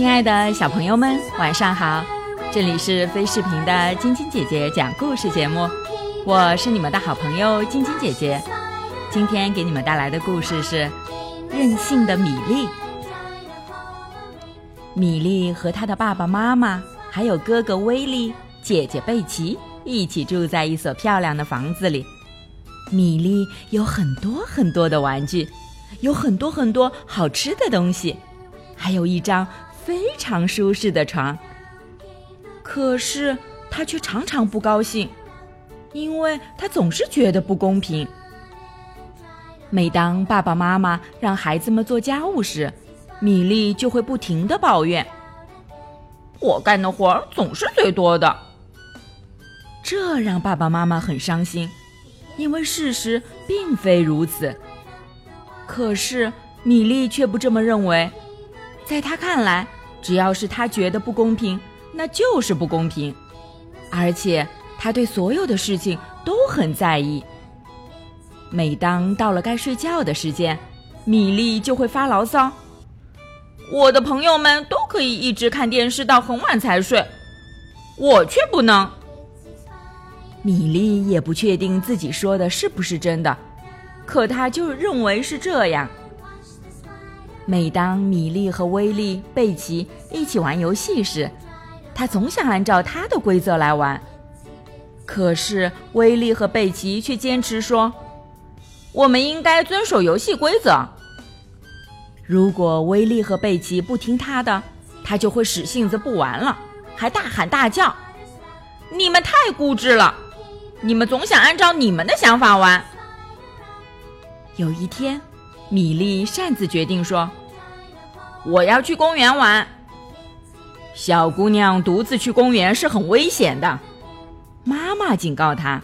亲爱的小朋友们，晚上好！这里是飞视频的晶晶姐姐讲故事节目，我是你们的好朋友晶晶姐姐。今天给你们带来的故事是《任性的米粒》。米粒和他的爸爸妈妈，还有哥哥威利、姐姐贝奇一起住在一所漂亮的房子里。米粒有很多很多的玩具，有很多很多好吃的东西，还有一张非常舒适的床。可是他却常常不高兴，因为他总是觉得不公平。每当爸爸妈妈让孩子们做家务时，米粒就会不停的抱怨：“我干的活总是最多的。”这让爸爸妈妈很伤心。因为事实并非如此，可是米莉却不这么认为。在他看来，只要是他觉得不公平，那就是不公平。而且他对所有的事情都很在意。每当到了该睡觉的时间，米莉就会发牢骚：“我的朋友们都可以一直看电视到很晚才睡，我却不能。”米莉也不确定自己说的是不是真的，可她就认为是这样。每当米莉和威利、贝奇一起玩游戏时，他总想按照他的规则来玩。可是威利和贝奇却坚持说：“我们应该遵守游戏规则。”如果威利和贝奇不听他的，他就会使性子不玩了，还大喊大叫：“你们太固执了！”你们总想按照你们的想法玩。有一天，米莉擅自决定说：“我要去公园玩。”小姑娘独自去公园是很危险的，妈妈警告她。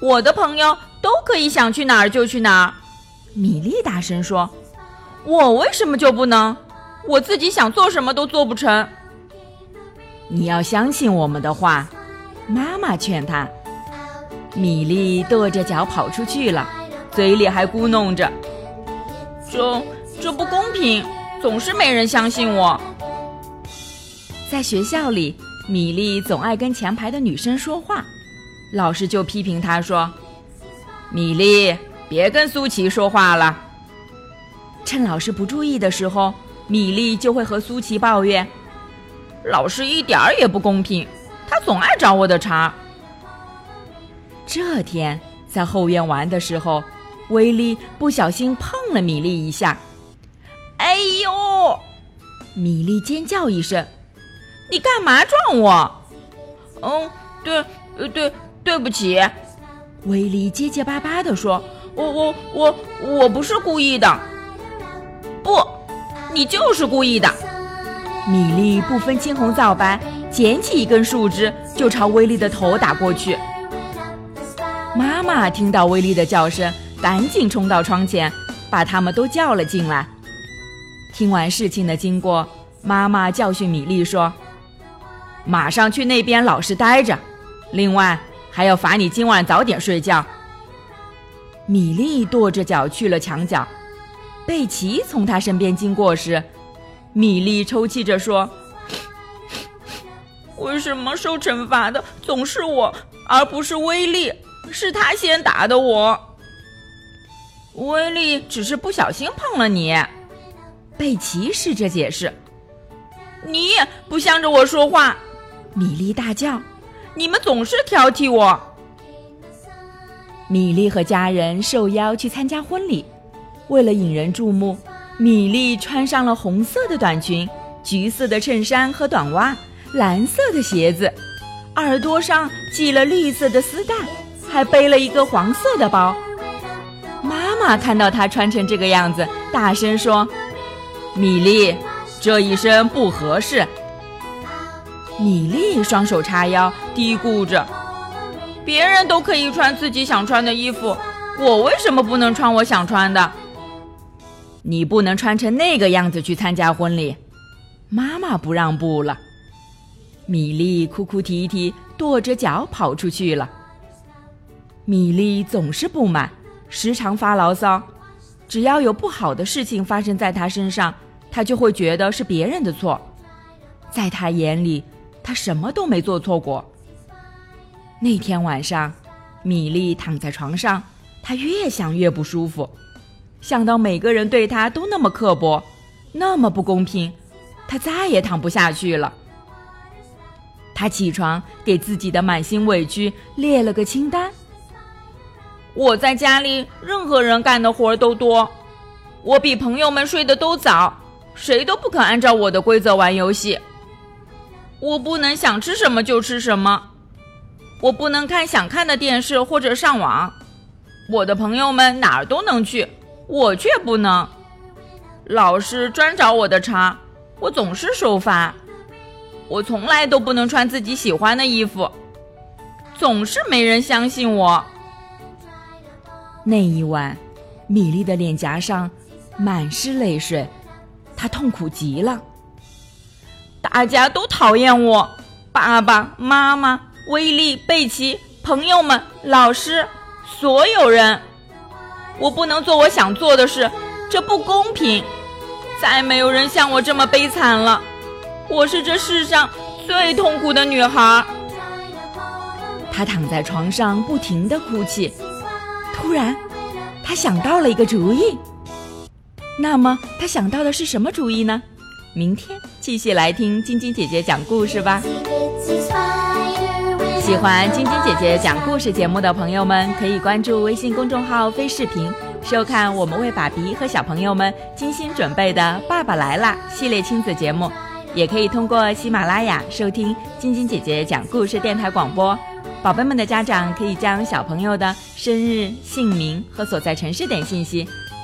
我的朋友都可以想去哪儿就去哪儿，米莉大声说：“我为什么就不能？我自己想做什么都做不成。”你要相信我们的话。妈妈劝她，米莉跺着脚跑出去了，嘴里还咕哝着：“中这不公平，总是没人相信我。”在学校里，米莉总爱跟前排的女生说话，老师就批评她说：“米莉，别跟苏琪说话了。”趁老师不注意的时候，米莉就会和苏琪抱怨：“老师一点儿也不公平。”他总爱找我的茬。这天在后院玩的时候，威利不小心碰了米莉一下。哎呦！米莉尖叫一声：“你干嘛撞我？”“嗯，对，呃，对，对不起。”威力结结巴巴地说：“我，我，我，我不是故意的。”“不，你就是故意的。”米莉不分青红皂白。捡起一根树枝，就朝威力的头打过去。妈妈听到威力的叫声，赶紧冲到窗前，把他们都叫了进来。听完事情的经过，妈妈教训米莉说：“马上去那边老实待着，另外还要罚你今晚早点睡觉。”米莉跺着脚去了墙角。贝奇从他身边经过时，米莉抽泣着说。为什么受惩罚的总是我，而不是威利？是他先打的我。威利只是不小心碰了你。贝奇试着解释。你也不向着我说话！米莉大叫。你们总是挑剔我。米莉和家人受邀去参加婚礼，为了引人注目，米莉穿上了红色的短裙、橘色的衬衫和短袜。蓝色的鞋子，耳朵上系了绿色的丝带，还背了一个黄色的包。妈妈看到她穿成这个样子，大声说：“米莉，这一身不合适。”米莉双手叉腰，嘀咕着：“别人都可以穿自己想穿的衣服，我为什么不能穿我想穿的？”你不能穿成那个样子去参加婚礼。妈妈不让步了。米莉哭哭啼啼，跺着脚跑出去了。米莉总是不满，时常发牢骚。只要有不好的事情发生在她身上，他就会觉得是别人的错。在他眼里，他什么都没做错过。那天晚上，米莉躺在床上，她越想越不舒服，想到每个人对她都那么刻薄，那么不公平，她再也躺不下去了。她起床，给自己的满心委屈列了个清单。我在家里，任何人干的活都多，我比朋友们睡得都早，谁都不肯按照我的规则玩游戏。我不能想吃什么就吃什么，我不能看想看的电视或者上网。我的朋友们哪儿都能去，我却不能。老师专找我的茬，我总是受罚。我从来都不能穿自己喜欢的衣服，总是没人相信我。那一晚，米莉的脸颊上满是泪水，他痛苦极了。大家都讨厌我，爸爸妈妈、威利、贝奇、朋友们、老师，所有人。我不能做我想做的事，这不公平。再没有人像我这么悲惨了。我是这世上最痛苦的女孩。她躺在床上，不停地哭泣。突然，他想到了一个主意。那么，他想到的是什么主意呢？明天继续来听晶晶姐姐讲故事吧。喜欢晶晶姐姐讲故事节目的朋友们，可以关注微信公众号“飞视频”，收看我们为爸比和小朋友们精心准备的《爸爸来啦》系列亲子节目。也可以通过喜马拉雅收听晶晶姐姐讲故事电台广播。宝贝们的家长可以将小朋友的生日、姓名和所在城市等信息，